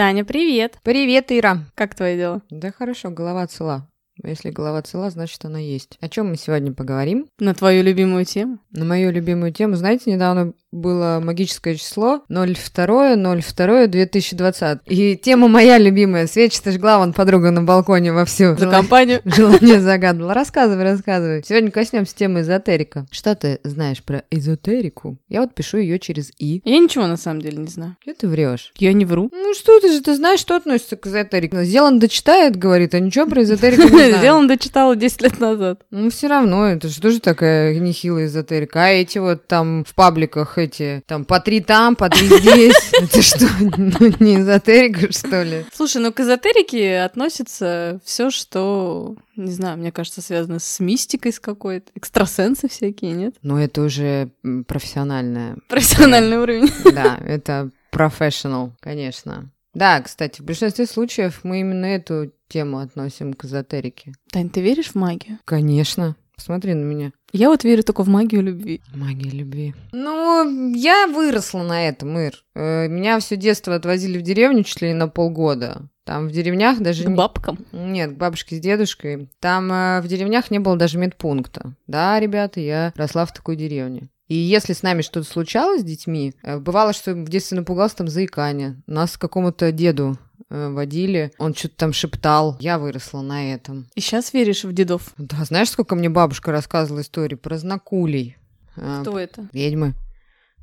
Таня, привет! Привет, Ира. Как твое дело? Да хорошо, голова цела. Если голова цела, значит она есть. О чем мы сегодня поговорим? На твою любимую тему? На мою любимую тему. Знаете, недавно было магическое число 02.02.2020. И тема моя любимая. Свечи-то жгла вон подруга на балконе вовсю. За компанию? Желание загадывала. Рассказывай, рассказывай. Сегодня коснемся темы эзотерика. Что ты знаешь про эзотерику? Я вот пишу ее через «и». Я ничего на самом деле не знаю. Что ты врешь? Я не вру. Ну что ты же, ты знаешь, что относится к эзотерике? Зеланд дочитает, говорит, а ничего про эзотерику не знает. Сделан дочитала 10 лет назад. Ну, все равно, это же тоже такая нехилая эзотерика. А эти вот там в пабликах эти, там по три там, по три здесь. Это что, ну, не эзотерика, что ли? Слушай, ну к эзотерике относится все, что, не знаю, мне кажется, связано с мистикой с какой-то. Экстрасенсы всякие, нет? Ну, это уже профессиональная. Профессиональный уровень. Да, это professional, конечно. Да, кстати, в большинстве случаев мы именно эту тему относим к эзотерике. Тань, ты веришь в магию? Конечно. Посмотри на меня. Я вот верю только в магию любви. Магия любви. Ну, я выросла на этом, Ир. Э, Меня все детство отвозили в деревню чуть ли не на полгода. Там в деревнях даже... К не- бабкам. Нет, к бабушке с дедушкой. Там э, в деревнях не было даже медпункта. Да, ребята, я росла в такой деревне. И если с нами что-то случалось с детьми, э, бывало, что в детстве напугался там заикание. Нас к какому-то деду водили, он что-то там шептал. Я выросла на этом. И сейчас веришь в дедов? Да, знаешь, сколько мне бабушка рассказывала истории про знакулей? Э, Кто это? Ведьмы.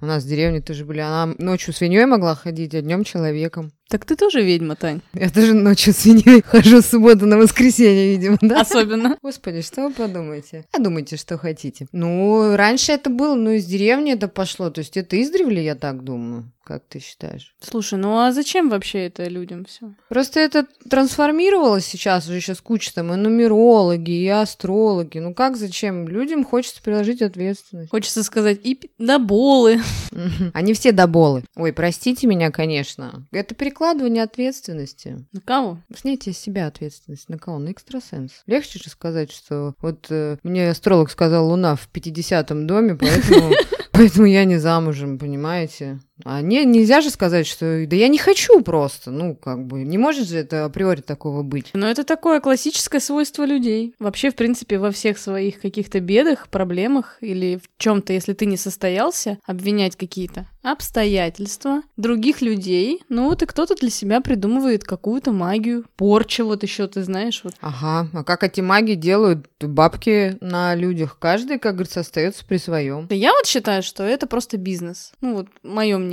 У нас в деревне тоже были. Она ночью свиньей могла ходить, а днем человеком. Так ты тоже ведьма, Тань. Я тоже ночью свиньей хожу с субботы на воскресенье, видимо, да? Особенно. Господи, что вы подумаете? А думайте, что хотите. Ну, раньше это было, ну, из деревни это пошло. То есть это издревле, я так думаю. Как ты считаешь? Слушай, ну а зачем вообще это людям все? Просто это трансформировалось сейчас уже сейчас куча там и нумерологи, и астрологи. Ну как, зачем? Людям хочется приложить ответственность. Хочется сказать и доболы. Они все доболы. Ой, простите меня, конечно. Это перекладывание ответственности. На кого? Снятие с себя ответственности. На кого? На экстрасенс. Легче же сказать, что вот э, мне астролог сказал Луна в 50-м доме, поэтому, поэтому я не замужем, понимаете? А не, нельзя же сказать, что да я не хочу просто. Ну, как бы, не может же это априори такого быть. Но это такое классическое свойство людей. Вообще, в принципе, во всех своих каких-то бедах, проблемах или в чем-то, если ты не состоялся, обвинять какие-то обстоятельства других людей. Ну вот и кто-то для себя придумывает какую-то магию, порчу вот еще, ты знаешь, вот. Ага, а как эти маги делают бабки на людях? Каждый, как говорится, остается при своем. Я вот считаю, что это просто бизнес. Ну вот мое мнение.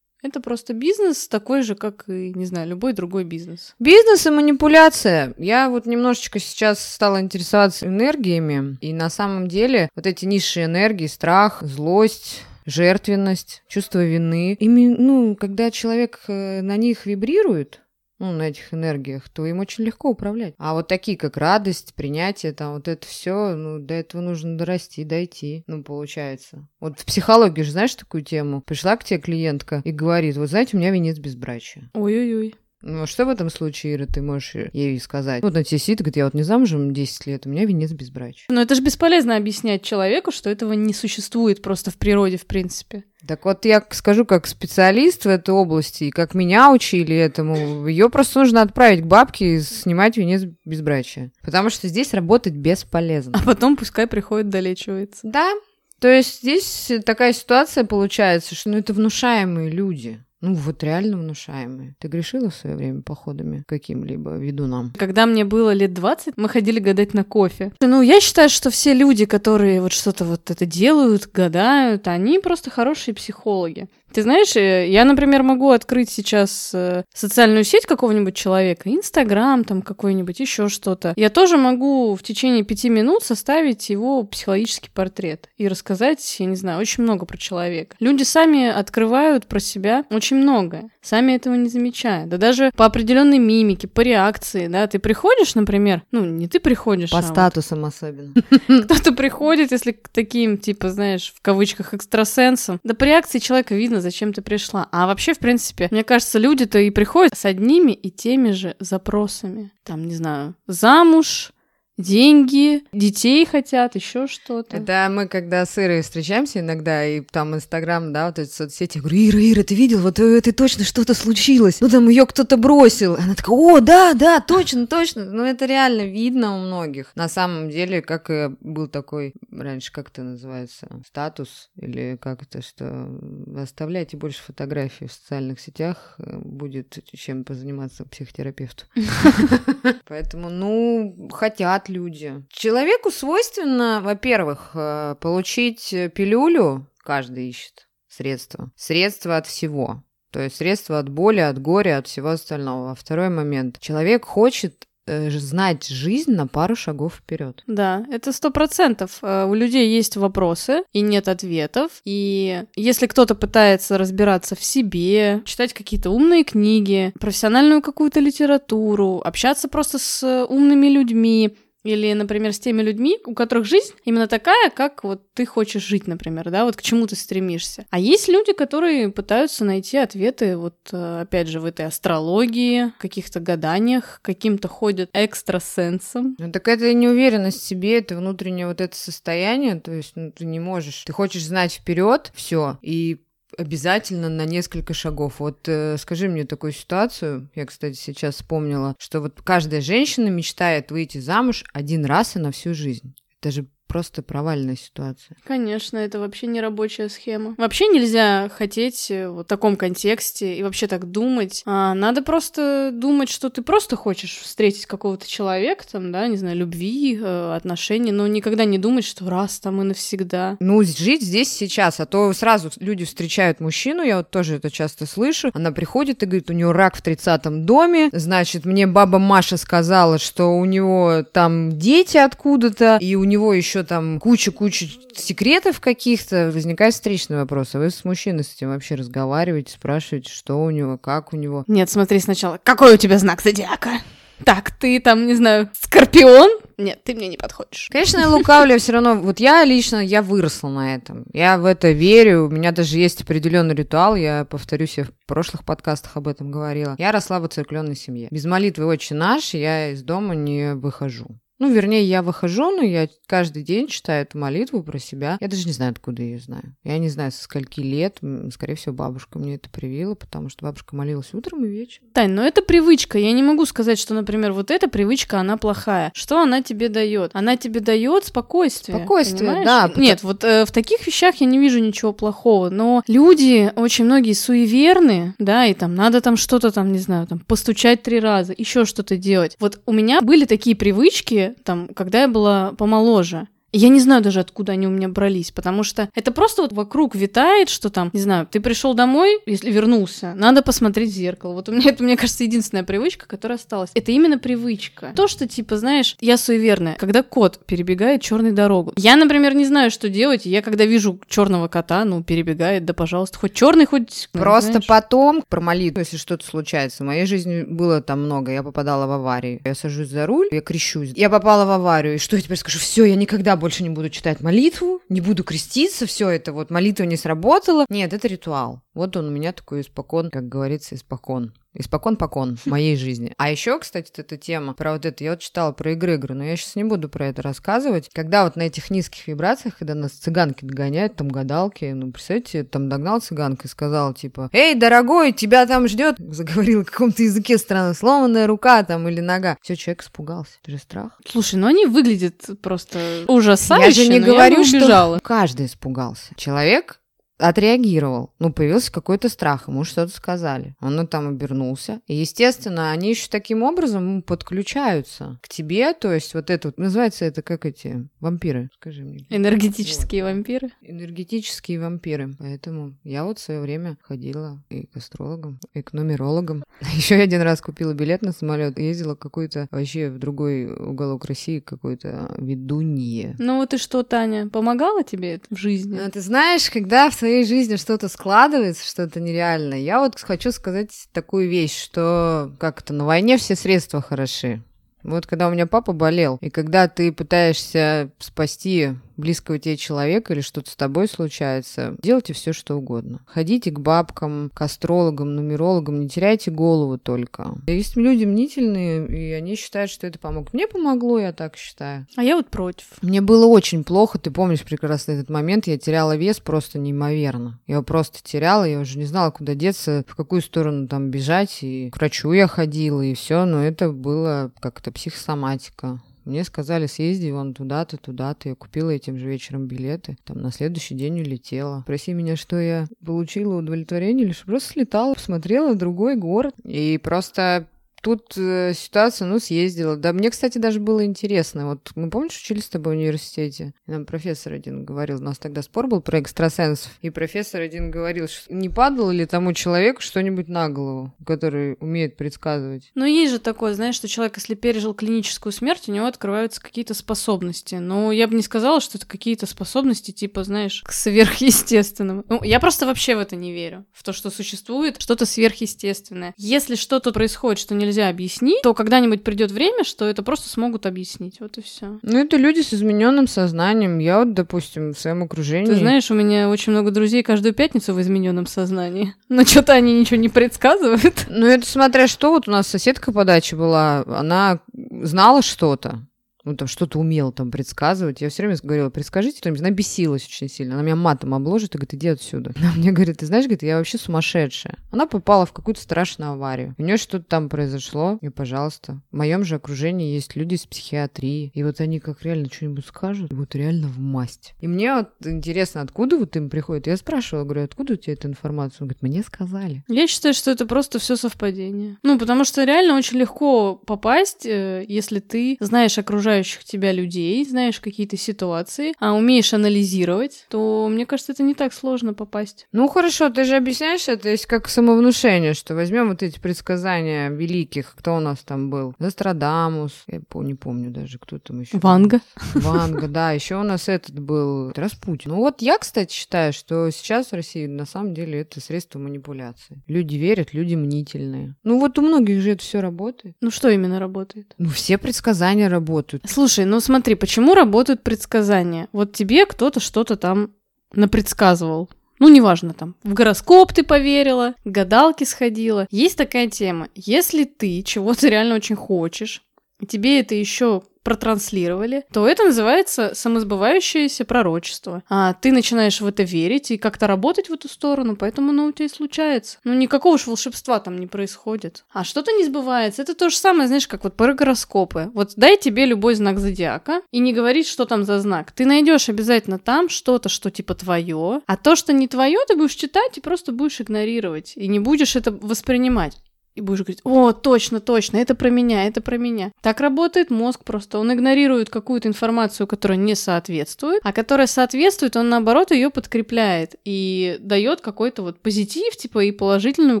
Это просто бизнес такой же, как и, не знаю, любой другой бизнес. Бизнес и манипуляция. Я вот немножечко сейчас стала интересоваться энергиями, и на самом деле вот эти низшие энергии, страх, злость, жертвенность, чувство вины, ими, ну, когда человек э, на них вибрирует, ну, на этих энергиях, то им очень легко управлять. А вот такие, как радость, принятие, там, вот это все, ну, до этого нужно дорасти, дойти, ну, получается. Вот в психологии же знаешь такую тему? Пришла к тебе клиентка и говорит, вот знаете, у меня венец безбрачия. Ой-ой-ой. Ну, а что в этом случае, Ира, ты можешь ей сказать? Вот на тебе сидит, говорит, я вот не замужем 10 лет, у меня венец безбрачия. Но это же бесполезно объяснять человеку, что этого не существует просто в природе, в принципе. Так вот, я скажу, как специалист в этой области, и как меня учили этому, ее просто нужно отправить к бабке и снимать венец безбрачия. Потому что здесь работать бесполезно. А потом пускай приходит, долечивается. Да, то есть здесь такая ситуация получается, что ну, это внушаемые люди. Ну, вот реально внушаемые. Ты грешила в свое время походами каким-либо ведунам? Когда мне было лет 20, мы ходили гадать на кофе. Ну, я считаю, что все люди, которые вот что-то вот это делают, гадают, они просто хорошие психологи. Ты знаешь, э, я, например, могу открыть сейчас э, социальную сеть какого-нибудь человека, Инстаграм там какой-нибудь, еще что-то. Я тоже могу в течение пяти минут составить его психологический портрет и рассказать, я не знаю, очень много про человека. Люди сами открывают про себя очень многое, сами этого не замечая. Да даже по определенной мимике, по реакции, да, ты приходишь, например, ну, не ты приходишь, По а вот статусам особенно. кто-то приходит, если к таким, типа, знаешь, в кавычках, экстрасенсам, да по реакции человека видно, зачем ты пришла. А вообще, в принципе, мне кажется, люди-то и приходят с одними и теми же запросами. Там, не знаю, замуж, деньги, детей хотят, еще что-то. Это мы, когда с Ирой встречаемся иногда, и там Инстаграм, да, вот эти соцсети, я говорю, Ира, Ира, ты видел, вот э, это точно что-то случилось, ну там ее кто-то бросил. Она такая, о, да, да, точно, точно. Ну это реально видно у многих. На самом деле, как и был такой раньше, как это называется, статус, или как это, что оставляйте больше фотографий в социальных сетях, э, будет чем позаниматься психотерапевту. Поэтому, ну, хотят люди. Человеку свойственно, во-первых, э, получить пилюлю, каждый ищет средства. Средства от всего. То есть средства от боли, от горя, от всего остального. А второй момент. Человек хочет Э, знать жизнь на пару шагов вперед. Да, это сто процентов. Э, у людей есть вопросы и нет ответов. И если кто-то пытается разбираться в себе, читать какие-то умные книги, профессиональную какую-то литературу, общаться просто с умными людьми, или, например, с теми людьми, у которых жизнь именно такая, как вот ты хочешь жить, например, да, вот к чему ты стремишься. А есть люди, которые пытаются найти ответы вот, э, опять же, в этой астрологии, каких-то гаданиях, каким-то ходят экстрасенсом. Ну, так это неуверенность в себе, это внутреннее вот это состояние, то есть ну, ты не можешь, ты хочешь знать вперед все, и обязательно на несколько шагов. Вот э, скажи мне такую ситуацию, я, кстати, сейчас вспомнила, что вот каждая женщина мечтает выйти замуж один раз и на всю жизнь. Это же просто провальная ситуация. Конечно, это вообще не рабочая схема. Вообще нельзя хотеть э, в таком контексте и вообще так думать. А, надо просто думать, что ты просто хочешь встретить какого-то человека, там, да, не знаю, любви, э, отношений, но никогда не думать, что раз там и навсегда. Ну, жить здесь сейчас, а то сразу люди встречают мужчину, я вот тоже это часто слышу, она приходит и говорит, у него рак в 30-м доме, значит, мне баба Маша сказала, что у него там дети откуда-то, и у него еще там куча-куча секретов каких-то, возникает встречный вопрос. А вы с мужчиной с этим вообще разговариваете, спрашиваете, что у него, как у него? Нет, смотри сначала, какой у тебя знак зодиака? Так, ты там, не знаю, скорпион? Нет, ты мне не подходишь. Конечно, я лукавлю все равно. Вот я лично, я выросла на этом. Я в это верю. У меня даже есть определенный ритуал. Я повторюсь, я в прошлых подкастах об этом говорила. Я росла в церкленной семье. Без молитвы «Отче наш» я из дома не выхожу. Ну, вернее, я выхожу, но я каждый день читаю эту молитву про себя. Я даже не знаю, откуда я ее знаю. Я не знаю, со скольки лет. Скорее всего, бабушка мне это привила, потому что бабушка молилась утром и вечером. Тань, но это привычка. Я не могу сказать, что, например, вот эта привычка, она плохая. Что она тебе дает? Она тебе дает спокойствие. Спокойствие, понимаешь? да. Нет, вот э, в таких вещах я не вижу ничего плохого. Но люди, очень многие суеверны, да, и там надо там что-то там, не знаю, там постучать три раза, еще что-то делать. Вот у меня были такие привычки, там, когда я была помоложе. Я не знаю даже, откуда они у меня брались, потому что это просто вот вокруг витает, что там, не знаю, ты пришел домой, если вернулся, надо посмотреть в зеркало. Вот у меня это, мне кажется, единственная привычка, которая осталась. Это именно привычка. То, что, типа, знаешь, я суеверная, когда кот перебегает черную дорогу. Я, например, не знаю, что делать. Я, когда вижу черного кота, ну, перебегает, да, пожалуйста, хоть черный, хоть... Просто знаешь. потом про молитву, если что-то случается. В моей жизни было там много. Я попадала в аварию. Я сажусь за руль, я крещусь. Я попала в аварию. И что я теперь скажу? Все, я никогда больше не буду читать молитву, не буду креститься, все это вот молитва не сработала. Нет, это ритуал. Вот он у меня такой испокон, как говорится, испокон. Испокон покон в моей жизни. А еще, кстати, эта тема про вот это, я вот читала про игры-игры, но я сейчас не буду про это рассказывать. Когда вот на этих низких вибрациях, когда нас цыганки догоняют, там гадалки, ну, представьте, там догнал цыганка и сказал, типа, «Эй, дорогой, тебя там ждет!» Заговорил в каком-то языке странно, сломанная рука там или нога. Все, человек испугался. Это же страх. Слушай, ну они выглядят просто ужасающе, Я же не говорю, я что каждый испугался. Человек отреагировал. Ну, появился какой-то страх, ему что-то сказали. Он там обернулся. И, естественно, они еще таким образом подключаются к тебе. То есть вот это вот, называется это как эти вампиры, скажи мне. Энергетические вот. вампиры? Энергетические вампиры. Поэтому я вот в свое время ходила и к астрологам, и к нумерологам. Еще один раз купила билет на самолет ездила какой-то вообще в другой уголок России какой-то ведунье. Ну вот и что, Таня, помогала тебе это в жизни? Ну, ты знаешь, когда в своей жизни что-то складывается, что-то нереальное, я вот хочу сказать такую вещь, что как-то на войне все средства хороши. Вот когда у меня папа болел, и когда ты пытаешься спасти близкого тебе человека или что-то с тобой случается, делайте все, что угодно. Ходите к бабкам, к астрологам, нумерологам, не теряйте голову только. Есть люди мнительные, и они считают, что это помог. Мне помогло, я так считаю. А я вот против. Мне было очень плохо, ты помнишь прекрасно этот момент, я теряла вес просто неимоверно. Я его просто теряла, я уже не знала, куда деться, в какую сторону там бежать, и к врачу я ходила, и все, но это было как-то психосоматика. Мне сказали, съезди вон туда-то, туда-то. Я купила этим же вечером билеты. Там на следующий день улетела. Спроси меня, что я получила удовлетворение, лишь просто слетала, посмотрела другой город. И просто Тут э, ситуация, ну, съездила. Да, мне, кстати, даже было интересно. Вот мы, помнишь, учились с тобой в университете? И нам профессор один говорил, у нас тогда спор был про экстрасенсов, и профессор один говорил, что не падало ли тому человеку что-нибудь на голову, который умеет предсказывать. Ну, есть же такое, знаешь, что человек, если пережил клиническую смерть, у него открываются какие-то способности. Но я бы не сказала, что это какие-то способности, типа, знаешь, к сверхъестественному. Ну, я просто вообще в это не верю. В то, что существует что-то сверхъестественное. Если что-то происходит, что нельзя нельзя объяснить, то когда-нибудь придет время, что это просто смогут объяснить. Вот и все. Ну, это люди с измененным сознанием. Я вот, допустим, в своем окружении. Ты знаешь, у меня очень много друзей каждую пятницу в измененном сознании. Но что-то они ничего не предсказывают. Ну, это смотря что. Вот у нас соседка по даче была, она знала что-то ну, там что-то умел там предсказывать. Я все время говорила, предскажите что-нибудь. Она бесилась очень сильно. Она меня матом обложит и говорит, иди отсюда. Она мне говорит, ты знаешь, говорит, я вообще сумасшедшая. Она попала в какую-то страшную аварию. У нее что-то там произошло, и, пожалуйста, в моем же окружении есть люди с психиатрии. И вот они как реально что-нибудь скажут, вот реально в масть. И мне вот интересно, откуда вот им приходит. Я спрашивала, говорю, откуда у тебя эта информация? Он говорит, мне сказали. Я считаю, что это просто все совпадение. Ну, потому что реально очень легко попасть, э, если ты знаешь окружающих окружающих тебя людей, знаешь какие-то ситуации, а умеешь анализировать, то, мне кажется, это не так сложно попасть. Ну, хорошо, ты же объясняешь это, есть как самовнушение, что возьмем вот эти предсказания великих, кто у нас там был? Нострадамус, я не помню даже, кто там еще. Ванга. Ванга, да, еще у нас этот был Распутин. Ну вот я, кстати, считаю, что сейчас в России на самом деле это средство манипуляции. Люди верят, люди мнительные. Ну вот у многих же это все работает. Ну что именно работает? Ну все предсказания работают. Слушай, ну смотри, почему работают предсказания? Вот тебе кто-то что-то там напредсказывал. Ну, неважно, там, в гороскоп ты поверила, гадалки сходила. Есть такая тема. Если ты чего-то реально очень хочешь, и тебе это еще протранслировали, то это называется самосбывающееся пророчество. А ты начинаешь в это верить и как-то работать в эту сторону, поэтому оно у тебя и случается. Ну, никакого уж волшебства там не происходит. А что-то не сбывается. Это то же самое, знаешь, как вот про гороскопы. Вот дай тебе любой знак зодиака и не говорить, что там за знак. Ты найдешь обязательно там что-то, что типа твое, а то, что не твое, ты будешь читать и просто будешь игнорировать. И не будешь это воспринимать и будешь говорить, о, точно, точно, это про меня, это про меня. Так работает мозг просто. Он игнорирует какую-то информацию, которая не соответствует, а которая соответствует, он наоборот ее подкрепляет и дает какой-то вот позитив, типа, и положительную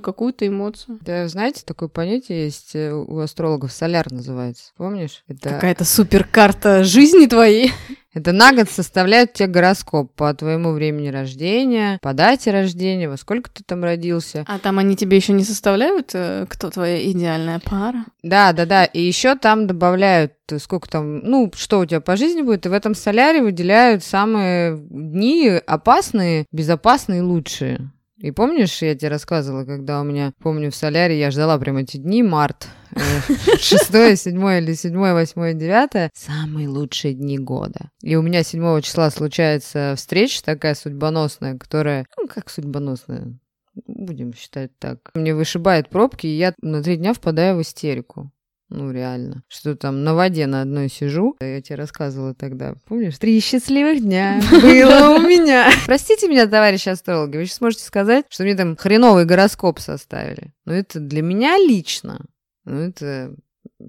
какую-то эмоцию. Да, знаете, такое понятие есть э, у астрологов, соляр называется. Помнишь? Это... Какая-то суперкарта жизни твоей. Это на год составляет тебе гороскоп по твоему времени рождения, по дате рождения, во сколько ты там родился. А там они тебе еще не составляют, э, кто твоя идеальная пара? Да, да, да. И еще там добавляют, э, сколько там, ну, что у тебя по жизни будет, и в этом соляре выделяют самые дни опасные, безопасные, лучшие. И помнишь, я тебе рассказывала, когда у меня, помню, в соляре я ждала прям эти дни, март, э, шестое, седьмое или седьмое, восьмое, девятое, самые лучшие дни года. И у меня седьмого числа случается встреча такая судьбоносная, которая, ну, как судьбоносная, будем считать так. Мне вышибает пробки, и я на три дня впадаю в истерику. Ну, реально. Что там на воде на одной сижу. Я тебе рассказывала тогда. Помнишь? Три счастливых дня было у меня. Простите меня, товарищи астрологи, вы сейчас сможете сказать, что мне там хреновый гороскоп составили. Но это для меня лично. Ну, это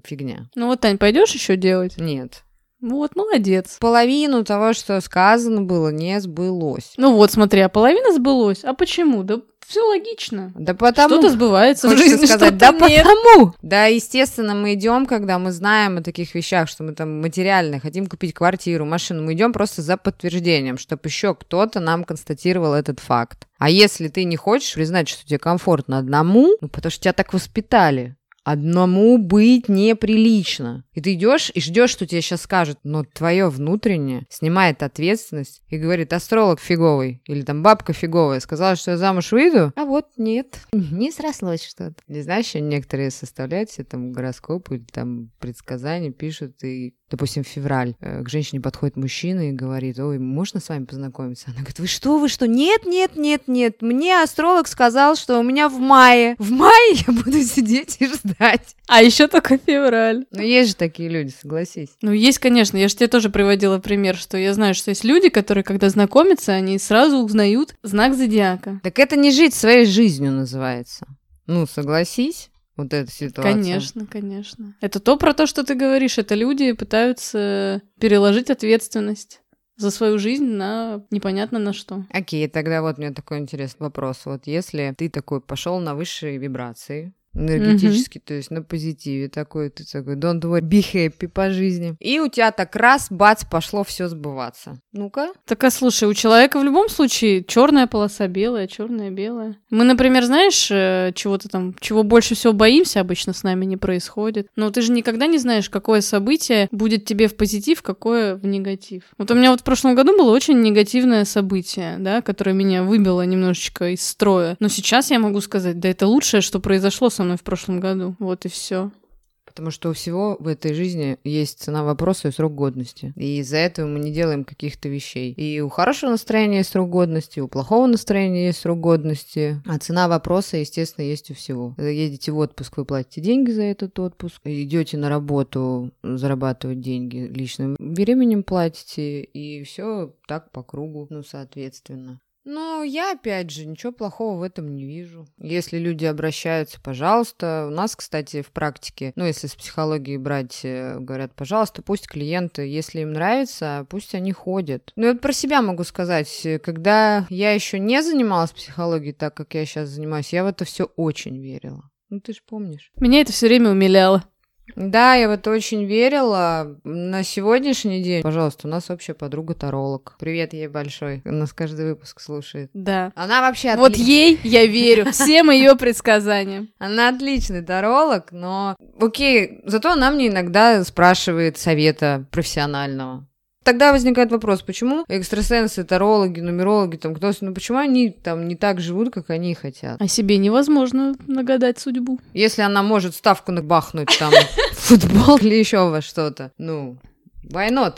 фигня. Ну вот, Тань, пойдешь еще делать? Нет. Вот, молодец. Половину того, что сказано было, не сбылось. Ну вот, смотри, а половина сбылось. А почему? Да все логично. Да потому... Что-то сбывается в жизни, сказать. Да нет. потому! Да, естественно, мы идем, когда мы знаем о таких вещах, что мы там материально хотим купить квартиру, машину, мы идем просто за подтверждением, чтобы еще кто-то нам констатировал этот факт. А если ты не хочешь признать, что тебе комфортно одному, ну, потому что тебя так воспитали, одному быть неприлично. И ты идешь и ждешь, что тебе сейчас скажут, но твое внутреннее снимает ответственность и говорит, астролог фиговый или там бабка фиговая сказала, что я замуж выйду, а вот нет, не срослось что-то. Не знаешь, некоторые составляют себе там гороскопы или там предсказания пишут и допустим, в февраль, э, к женщине подходит мужчина и говорит, ой, можно с вами познакомиться? Она говорит, вы что, вы что? Нет, нет, нет, нет, мне астролог сказал, что у меня в мае. В мае я буду сидеть и ждать. А еще только февраль. Ну, есть же такие люди, согласись. Ну, есть, конечно. Я же тебе тоже приводила пример, что я знаю, что есть люди, которые, когда знакомятся, они сразу узнают знак зодиака. Так это не жить своей жизнью называется. Ну, согласись вот эта ситуация. Конечно, конечно. Это то про то, что ты говоришь. Это люди пытаются переложить ответственность за свою жизнь на непонятно на что. Окей, тогда вот у меня такой интересный вопрос. Вот если ты такой пошел на высшие вибрации, энергетически, mm-hmm. то есть на позитиве такой, ты такой, don't worry, be happy по жизни. И у тебя так раз, бац, пошло все сбываться. Ну-ка. Так, а слушай, у человека в любом случае черная полоса белая, черная белая. Мы, например, знаешь, э, чего-то там, чего больше всего боимся, обычно с нами не происходит. Но ты же никогда не знаешь, какое событие будет тебе в позитив, какое в негатив. Вот у меня вот в прошлом году было очень негативное событие, да, которое меня выбило немножечко из строя. Но сейчас я могу сказать, да это лучшее, что произошло со мной в прошлом году. Вот и все. Потому что у всего в этой жизни есть цена вопроса и срок годности. И из-за этого мы не делаем каких-то вещей. И у хорошего настроения есть срок годности, у плохого настроения есть срок годности. А цена вопроса, естественно, есть у всего. Едете в отпуск, вы платите деньги за этот отпуск. Идете на работу, зарабатывать деньги личным временем платите. И все так по кругу, ну, соответственно. Ну, я, опять же, ничего плохого в этом не вижу. Если люди обращаются, пожалуйста. У нас, кстати, в практике, ну, если с психологией брать, э, говорят, пожалуйста, пусть клиенты, если им нравится, пусть они ходят. Ну, вот про себя могу сказать. Когда я еще не занималась психологией так, как я сейчас занимаюсь, я в это все очень верила. Ну, ты же помнишь. Меня это все время умиляло. Да, я в это очень верила. На сегодняшний день, пожалуйста, у нас общая подруга таролог. Привет ей большой. У нас каждый выпуск слушает. Да. Она вообще отли... Вот ей я верю. Всем ее предсказаниям. Она отличный таролог, но... Окей, зато она мне иногда спрашивает совета профессионального. Тогда возникает вопрос, почему экстрасенсы, тарологи, нумерологи, там кто ну почему они там не так живут, как они хотят? А себе невозможно нагадать судьбу. Если она может ставку набахнуть там футбол или еще во что-то, ну, why not?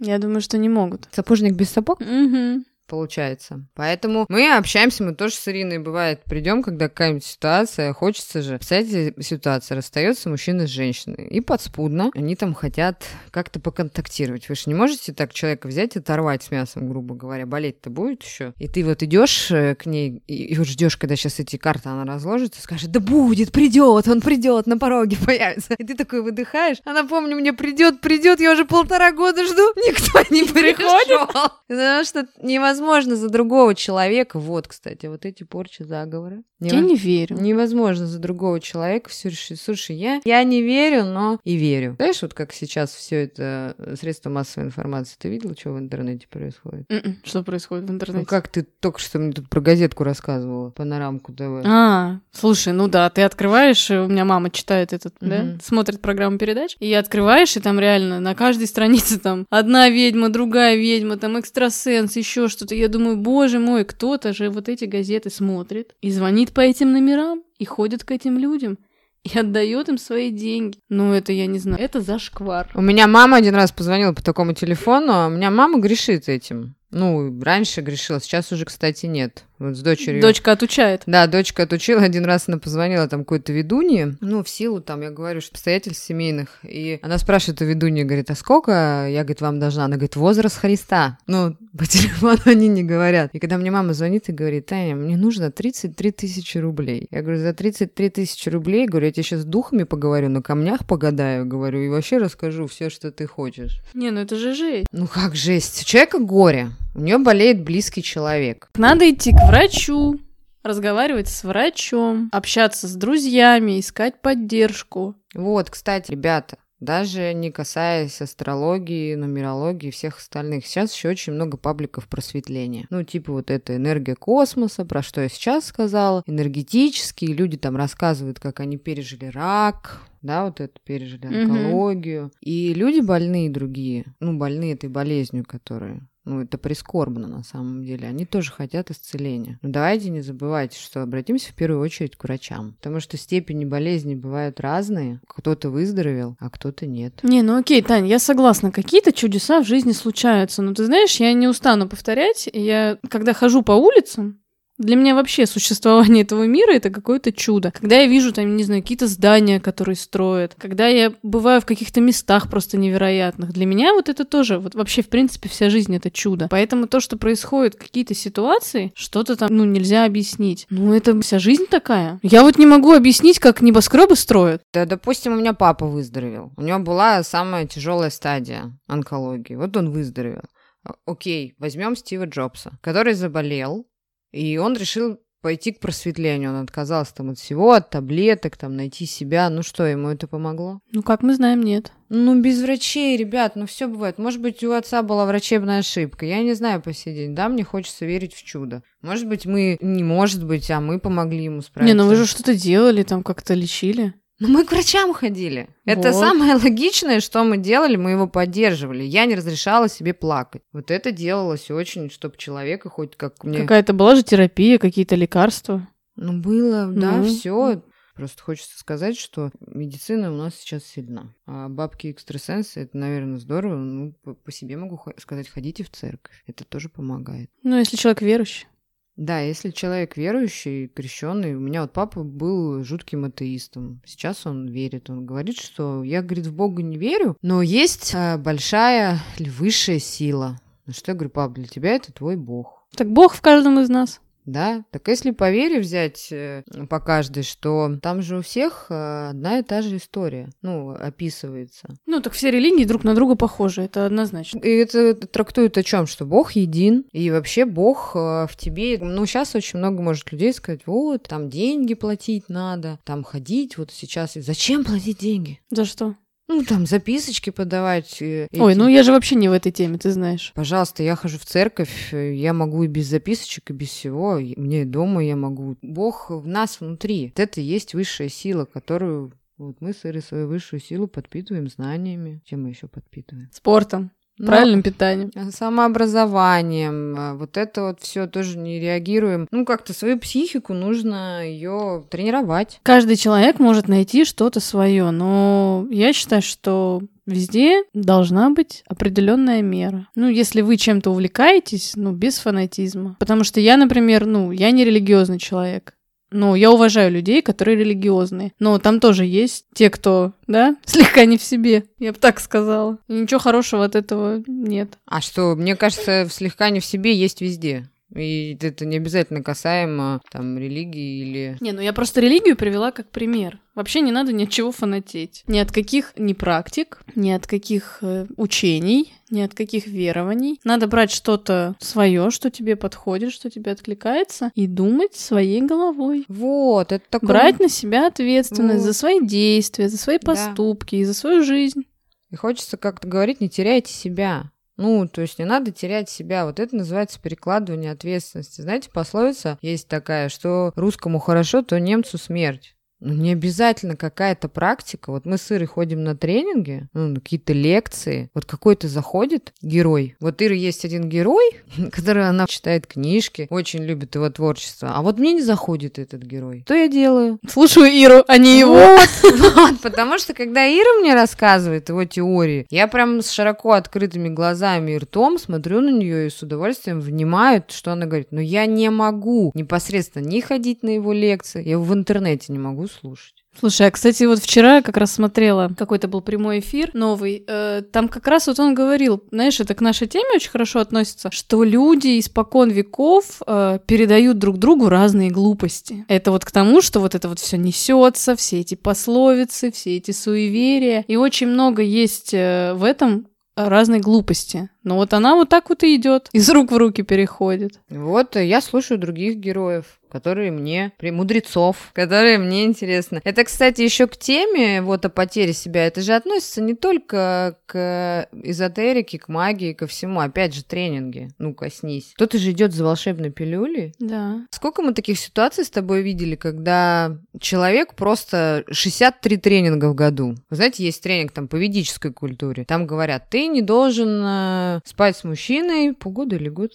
Я думаю, что не могут. Сапожник без сапог? Угу получается. Поэтому мы общаемся, мы тоже с Ириной, бывает, придем, когда какая-нибудь ситуация, хочется же. Кстати, ситуация, расстается мужчина с женщиной, и подспудно они там хотят как-то поконтактировать. Вы же не можете так человека взять и оторвать с мясом, грубо говоря, болеть-то будет еще. И ты вот идешь э, к ней, и, и вот ждешь, когда сейчас эти карты она разложится, скажет, да будет, придет, он придет, на пороге появится. И ты такой выдыхаешь, она, помню, мне придет, придет, я уже полтора года жду, никто не приходит. Потому что невозможно невозможно за другого человека. Вот, кстати, вот эти порчи заговоры. Я не верю. Невозможно за другого человека все решить. Слушай, я, я не верю, но и верю. Знаешь, вот как сейчас все это э, средства массовой информации. Ты видела, что в интернете происходит? Mm-mm. М-м. Что происходит в интернете? Ну как ты только что мне тут про газетку рассказывала, панорамку ТВ. А, слушай, ну да, ты открываешь, у меня мама читает этот, mm-hmm. да, смотрит программу передач, и открываешь, и там реально на каждой странице там одна ведьма, другая ведьма, там экстрасенс, еще что-то. Я думаю, боже мой, кто-то же вот эти газеты смотрит и звонит по этим номерам и ходит к этим людям и отдает им свои деньги. Ну, это я не знаю, это зашквар. У меня мама один раз позвонила по такому телефону, а у меня мама грешит этим. Ну, раньше грешила, сейчас уже, кстати, нет. Вот с дочерью. Дочка отучает. Да, дочка отучила. Один раз она позвонила там какой-то ведунье. Ну, в силу там, я говорю, что обстоятельств семейных. И она спрашивает у ведуньи, говорит, а сколько я, говорит, вам должна? Она говорит, возраст Христа. Ну, по телефону они не говорят. И когда мне мама звонит и говорит, Таня, мне нужно 33 тысячи рублей. Я говорю, за 33 тысячи рублей, говорю, я тебе сейчас с духами поговорю, на камнях погадаю, говорю, и вообще расскажу все, что ты хочешь. Не, ну это же жесть. Ну как жесть? У человека горе. У нее болеет близкий человек. Надо идти к врачу, разговаривать с врачом, общаться с друзьями, искать поддержку. Вот, кстати, ребята, даже не касаясь астрологии, нумерологии и всех остальных. Сейчас еще очень много пабликов просветления. Ну, типа вот эта энергия космоса, про что я сейчас сказала, энергетические, люди там рассказывают, как они пережили рак, да, вот это пережили онкологию. Mm-hmm. И люди больные другие, ну, больные этой болезнью, которые ну, это прискорбно на самом деле. Они тоже хотят исцеления. Но давайте не забывайте, что обратимся в первую очередь к врачам. Потому что степени болезни бывают разные. Кто-то выздоровел, а кто-то нет. Не, ну окей, Тань, я согласна. Какие-то чудеса в жизни случаются. Но ты знаешь, я не устану повторять. Я, когда хожу по улицам, для меня вообще существование этого мира это какое-то чудо. Когда я вижу там, не знаю, какие-то здания, которые строят, когда я бываю в каких-то местах просто невероятных, для меня вот это тоже, вот вообще в принципе вся жизнь это чудо. Поэтому то, что происходит, какие-то ситуации, что-то там, ну, нельзя объяснить. Ну, это вся жизнь такая. Я вот не могу объяснить, как небоскребы строят. Да, допустим, у меня папа выздоровел. У него была самая тяжелая стадия онкологии. Вот он выздоровел. Окей, возьмем Стива Джобса, который заболел, и он решил пойти к просветлению. Он отказался там от всего, от таблеток, там найти себя. Ну что, ему это помогло? Ну, как мы знаем, нет. Ну, без врачей, ребят, ну все бывает. Может быть, у отца была врачебная ошибка. Я не знаю по сей день. Да, мне хочется верить в чудо. Может быть, мы, не может быть, а мы помогли ему справиться. Не, ну вы же что-то делали, там как-то лечили. Ну, мы к врачам ходили. Вот. Это самое логичное, что мы делали, мы его поддерживали. Я не разрешала себе плакать. Вот это делалось очень, чтобы человека хоть как мне... Какая-то была же терапия, какие-то лекарства. Ну, было, ну. да, все. Просто хочется сказать, что медицина у нас сейчас сильна. А бабки-экстрасенсы, это, наверное, здорово. Ну, по, по себе могу сказать, ходите в церковь. Это тоже помогает. Ну, если человек верующий. Да, если человек верующий, крещенный, у меня вот папа был жутким атеистом. Сейчас он верит. Он говорит, что я, говорит, в Бога не верю, но есть э, большая или высшая сила. На что я говорю, пап, для тебя это твой Бог. Так Бог в каждом из нас. Да, так если по вере взять э, по каждой, что там же у всех э, одна и та же история, ну, описывается. Ну, так все религии друг на друга похожи, это однозначно. И это трактует о чем? Что Бог един, и вообще Бог э, в тебе. Ну, сейчас очень много может людей сказать, вот, там деньги платить надо, там ходить, вот сейчас. Зачем платить деньги? За что? Ну, там записочки подавать. Э, эти. Ой, ну я же вообще не в этой теме, ты знаешь. Пожалуйста, я хожу в церковь, э, я могу и без записочек, и без всего. Мне дома я могу. Бог в нас внутри. Вот это и есть высшая сила, которую вот мы с Ирой свою высшую силу подпитываем знаниями. Чем мы еще подпитываем? Спортом. Но Правильным питанием. Самообразованием. А вот это вот все тоже не реагируем. Ну, как-то свою психику нужно ее тренировать. Каждый человек может найти что-то свое, но я считаю, что Везде должна быть определенная мера. Ну, если вы чем-то увлекаетесь, ну, без фанатизма. Потому что я, например, ну, я не религиозный человек. Ну, я уважаю людей, которые религиозные. Но там тоже есть те, кто, да, слегка не в себе. Я бы так сказала. И ничего хорошего от этого нет. А что, мне кажется, слегка не в себе есть везде. И это не обязательно касаемо там религии или... Не, ну я просто религию привела как пример. Вообще не надо ни от чего фанатеть. Ни от каких ни практик, ни от каких э, учений, ни от каких верований. Надо брать что-то свое, что тебе подходит, что тебе откликается, и думать своей головой. Вот, это такое... Брать на себя ответственность вот. за свои действия, за свои поступки да. и за свою жизнь. И хочется как-то говорить, не теряйте себя. Ну, то есть не надо терять себя. Вот это называется перекладывание ответственности. Знаете, пословица есть такая, что русскому хорошо, то немцу смерть. Ну, не обязательно какая-то практика. Вот мы с Ирой ходим на тренинги, ну, какие-то лекции. Вот какой-то заходит герой. Вот Ира есть один герой, который она читает книжки, очень любит его творчество. А вот мне не заходит этот герой. Что я делаю? Слушаю Иру, а не его. Вот, вот, потому что когда Ира мне рассказывает его теории, я прям с широко открытыми глазами и ртом смотрю на нее и с удовольствием внимаю, что она говорит. Но я не могу непосредственно не ходить на его лекции, я его в интернете не могу слушать. Слушай, а, кстати, вот вчера как раз смотрела, какой-то был прямой эфир новый, э, там как раз вот он говорил, знаешь, это к нашей теме очень хорошо относится, что люди испокон веков э, передают друг другу разные глупости. Это вот к тому, что вот это вот все несется, все эти пословицы, все эти суеверия, и очень много есть э, в этом разной глупости. Но вот она вот так вот и идет, из рук в руки переходит. Вот э, я слушаю других героев которые мне, мудрецов, которые мне интересны. Это, кстати, еще к теме вот о потере себя. Это же относится не только к эзотерике, к магии, ко всему. Опять же, тренинги. Ну, коснись. Кто-то же идет за волшебной пилюлей. Да. Сколько мы таких ситуаций с тобой видели, когда человек просто 63 тренинга в году. Вы знаете, есть тренинг там по ведической культуре. Там говорят, ты не должен э, спать с мужчиной полгода или год.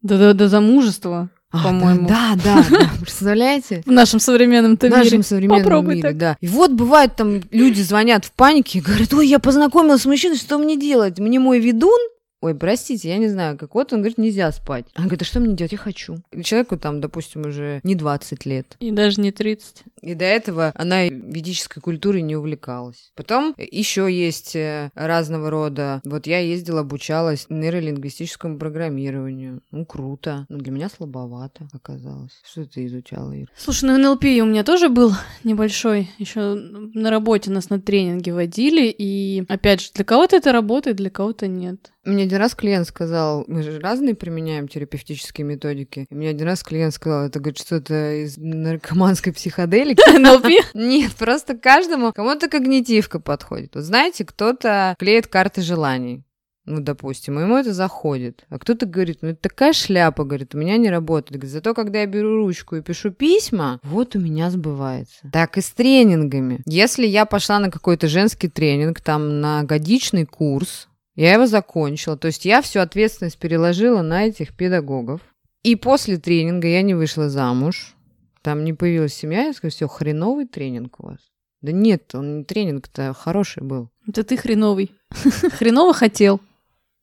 Да-да, до замужества. А, по-моему. Да, да, да, представляете? В нашем современном мире. В нашем современном Попробуй мире, так. да. И вот бывает там люди звонят в панике и говорят, ой, я познакомилась с мужчиной, что мне делать? Мне мой ведун Ой, простите, я не знаю, как вот он говорит, нельзя спать. Он говорит, а что мне делать? Я хочу. И человеку там, допустим, уже не 20 лет. И даже не 30. И до этого она ведической культурой не увлекалась. Потом еще есть э, разного рода. Вот я ездила, обучалась нейролингвистическому программированию. Ну, круто. Но для меня слабовато оказалось. Что ты изучала, Ир? Слушай, ну НЛП у меня тоже был небольшой. Еще на работе нас на тренинге водили. И, опять же, для кого-то это работает, для кого-то нет. Мне один раз клиент сказал, мы же разные применяем терапевтические методики. И мне один раз клиент сказал, это, говорит, что-то из наркоманской психоделики. НЛП? Нет, просто каждому, кому-то когнитивка подходит. Вот знаете, кто-то клеит карты желаний. Ну, допустим, ему это заходит. А кто-то говорит, ну, это такая шляпа, говорит, у меня не работает. Говорит, зато когда я беру ручку и пишу письма, вот у меня сбывается. Так и с тренингами. Если я пошла на какой-то женский тренинг, там, на годичный курс, я его закончила. То есть я всю ответственность переложила на этих педагогов. И после тренинга я не вышла замуж. Там не появилась семья. Я сказала, все, хреновый тренинг у вас. Да нет, он тренинг-то хороший был. Это ты хреновый. Хреново хотел.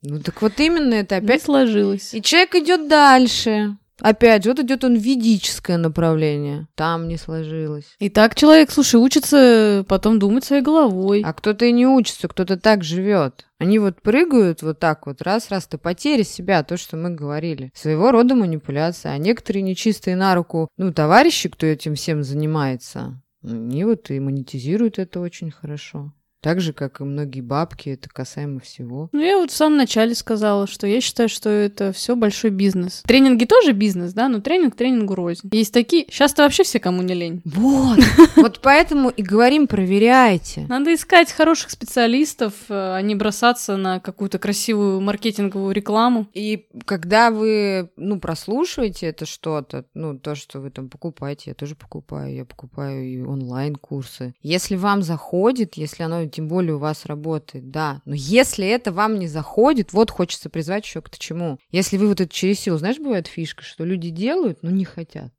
Ну так вот именно это опять... Не сложилось. И человек идет дальше. Опять же, вот идет он ведическое направление. Там не сложилось. И так человек, слушай, учится потом думать своей головой. А кто-то и не учится, кто-то так живет. Они вот прыгают вот так вот, раз-раз, то потеря себя, то, что мы говорили. Своего рода манипуляция. А некоторые нечистые на руку, ну, товарищи, кто этим всем занимается, они вот и монетизируют это очень хорошо. Так же, как и многие бабки, это касаемо всего. Ну, я вот в самом начале сказала, что я считаю, что это все большой бизнес. Тренинги тоже бизнес, да, но тренинг тренингу рознь. Есть такие... Сейчас-то вообще все кому не лень. Вот. Вот поэтому и говорим, проверяйте. Надо искать хороших специалистов, э, а не бросаться на какую-то красивую маркетинговую рекламу. И когда вы, ну, прослушиваете это что-то, ну, то, что вы там покупаете, я тоже покупаю, я покупаю и онлайн-курсы. Если вам заходит, если оно тем более у вас работает, да. Но если это вам не заходит, вот хочется призвать еще к чему. Если вы вот это через силу, знаешь, бывает фишка, что люди делают, но не хотят.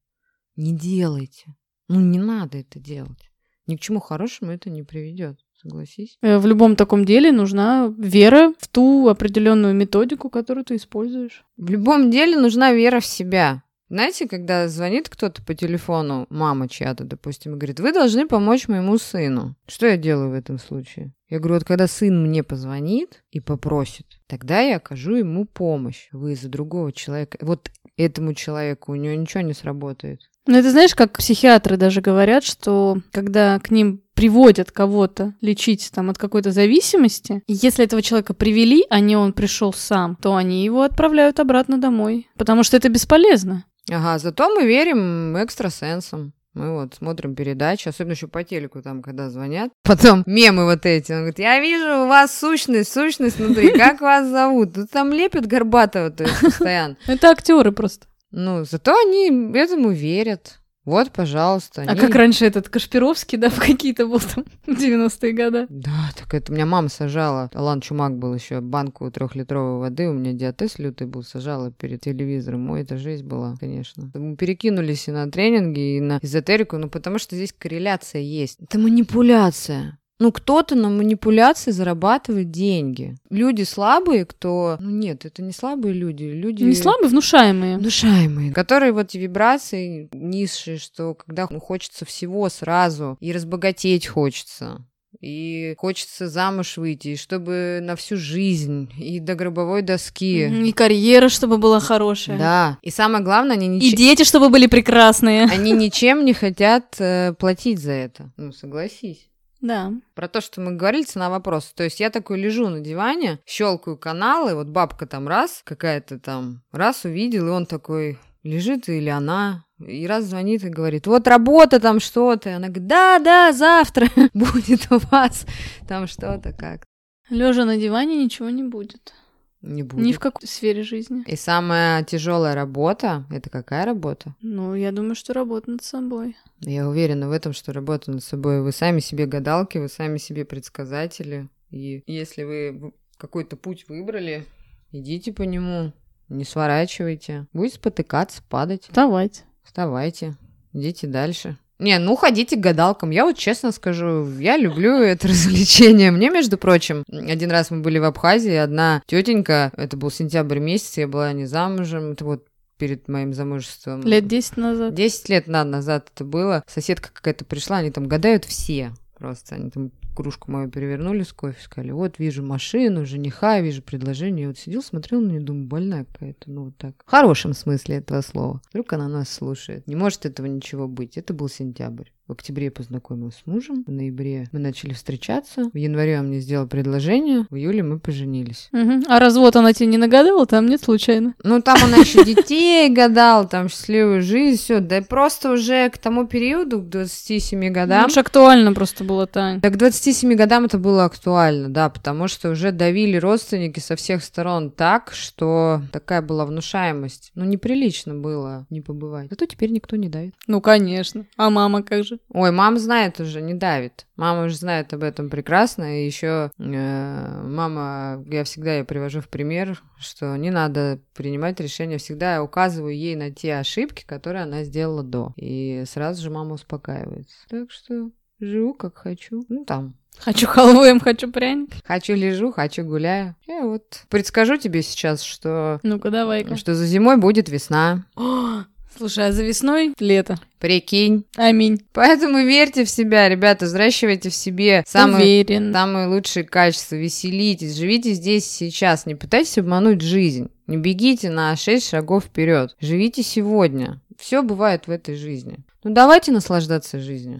Не делайте. Ну, не надо это делать. Ни к чему хорошему это не приведет. Согласись. Э, в любом таком деле нужна вера в ту определенную методику, которую ты используешь. В любом деле нужна вера в себя. Знаете, когда звонит кто-то по телефону, мама чья-то, допустим, и говорит, вы должны помочь моему сыну. Что я делаю в этом случае? Я говорю, вот когда сын мне позвонит и попросит, тогда я окажу ему помощь. Вы за другого человека. Вот этому человеку у него ничего не сработает. Ну, это знаешь, как психиатры даже говорят, что когда к ним приводят кого-то лечить там от какой-то зависимости, если этого человека привели, а не он пришел сам, то они его отправляют обратно домой, потому что это бесполезно. Ага, зато мы верим экстрасенсам. Мы вот смотрим передачи, особенно еще по телеку, там, когда звонят. Потом мемы вот эти. Он говорит, я вижу у вас сущность, сущность внутри. Как вас зовут? Тут там лепят Горбатого, то есть постоянно. Это актеры просто. Ну, зато они этому верят. Вот, пожалуйста. А как раньше этот Кашпировский, да, в какие-то был там в 90-е годы? Да, так это у меня мама сажала. Алан Чумак был еще банку трехлитровой воды. У меня диатез лютый был, сажала перед телевизором. Ой, это жизнь была, конечно. Мы перекинулись и на тренинги, и на эзотерику, ну потому что здесь корреляция есть. Это манипуляция. Ну, кто-то на манипуляции зарабатывает деньги. Люди слабые, кто... Ну, нет, это не слабые люди. Люди... Не слабые, внушаемые. Внушаемые. Которые вот вибрации низшие, что когда ну, хочется всего сразу, и разбогатеть хочется. И хочется замуж выйти, чтобы на всю жизнь, и до гробовой доски. И карьера, чтобы была хорошая. Да. И самое главное, они ничем... И дети, чтобы были прекрасные. Они ничем не хотят э, платить за это. Ну, согласись. Да. Про то, что мы говорили, цена вопроса. То есть я такой лежу на диване, щелкаю каналы, вот бабка там раз, какая-то там, раз увидел, и он такой лежит или она, и раз звонит и говорит, вот работа там что-то. И она говорит, да, да, завтра будет у вас там что-то как. Лежа на диване ничего не будет. Не будет. Ни в какой сфере жизни. И самая тяжелая работа, это какая работа? Ну, я думаю, что работа над собой. Я уверена в этом, что работа над собой. Вы сами себе гадалки, вы сами себе предсказатели. И если вы какой-то путь выбрали, идите по нему, не сворачивайте. Будете спотыкаться, падать. Вставать. Вставайте, идите дальше. Не, ну ходите к гадалкам. Я вот честно скажу, я люблю это развлечение. Мне, между прочим, один раз мы были в Абхазии, одна тетенька, это был сентябрь месяц, я была не замужем, это вот перед моим замужеством. Лет 10 назад. 10 лет на, назад это было. Соседка какая-то пришла, они там гадают все. Просто они там кружку мою перевернули с кофе, сказали, вот вижу машину, жениха, вижу предложение. Я вот сидел, смотрел на нее, думаю, больная какая-то, ну вот так. В хорошем смысле этого слова. Вдруг она нас слушает. Не может этого ничего быть. Это был сентябрь. В октябре я познакомилась с мужем, в ноябре мы начали встречаться, в январе он мне сделал предложение, в июле мы поженились. Угу. А развод она тебе не нагадала? Там нет случайно? Ну, там она еще детей гадал, там счастливую жизнь, все. Да просто уже к тому периоду, к 27 годам... Ну, актуально просто было, Тань. Так к 27 годам это было актуально, да, потому что уже давили родственники со всех сторон так, что такая была внушаемость. Ну, неприлично было не побывать. Зато теперь никто не давит. Ну, конечно. А мама как же? Ой, мама знает уже, не давит. Мама уже знает об этом прекрасно. И еще э, мама, я всегда ее привожу в пример, что не надо принимать решения. Всегда я указываю ей на те ошибки, которые она сделала до. И сразу же мама успокаивается. Так что живу как хочу. Ну, там, Хочу халву им, хочу пряник. Хочу лежу, хочу гуляю. Я вот предскажу тебе сейчас, что... Ну-ка, давай-ка. Что за зимой будет весна. О, слушай, а за весной лето. Прикинь. Аминь. Поэтому верьте в себя, ребята, взращивайте в себе самые, Уверен. самые лучшие качества, веселитесь, живите здесь сейчас, не пытайтесь обмануть жизнь, не бегите на шесть шагов вперед, живите сегодня. Все бывает в этой жизни. Ну давайте наслаждаться жизнью.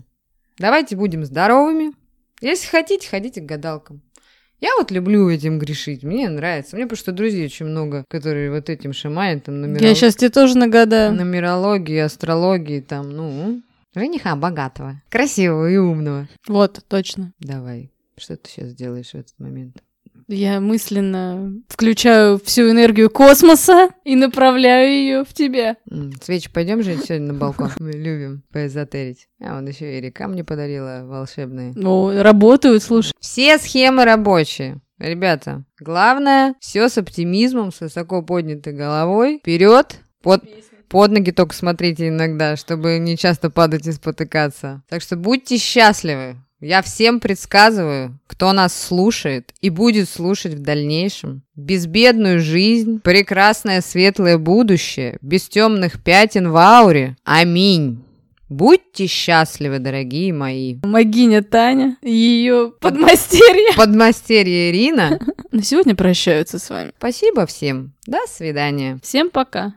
Давайте будем здоровыми. Если хотите, ходите к гадалкам. Я вот люблю этим грешить, мне нравится. Мне просто друзей очень много, которые вот этим шаманят, там, нумерол... Я сейчас тебе тоже нагадаю. нумерологии, астрологии, там, ну, жениха богатого, красивого и умного. Вот, точно. Давай, что ты сейчас делаешь в этот момент? Я мысленно включаю всю энергию космоса и направляю ее в тебя. Свечи, пойдем же сегодня на балкон? Мы любим поэзотерить. А он еще и река мне подарила волшебные. Ну, работают, слушай. Все схемы рабочие. Ребята, главное, все с оптимизмом, с высоко поднятой головой. Вперед, под, под ноги только смотрите иногда, чтобы не часто падать и спотыкаться. Так что будьте счастливы. Я всем предсказываю, кто нас слушает и будет слушать в дальнейшем. Безбедную жизнь, прекрасное светлое будущее, без темных пятен в ауре. Аминь. Будьте счастливы, дорогие мои. Магиня Таня и ее подмастерье. Подмастерье Ирина. На сегодня прощаются с вами. Спасибо всем. До свидания. Всем пока.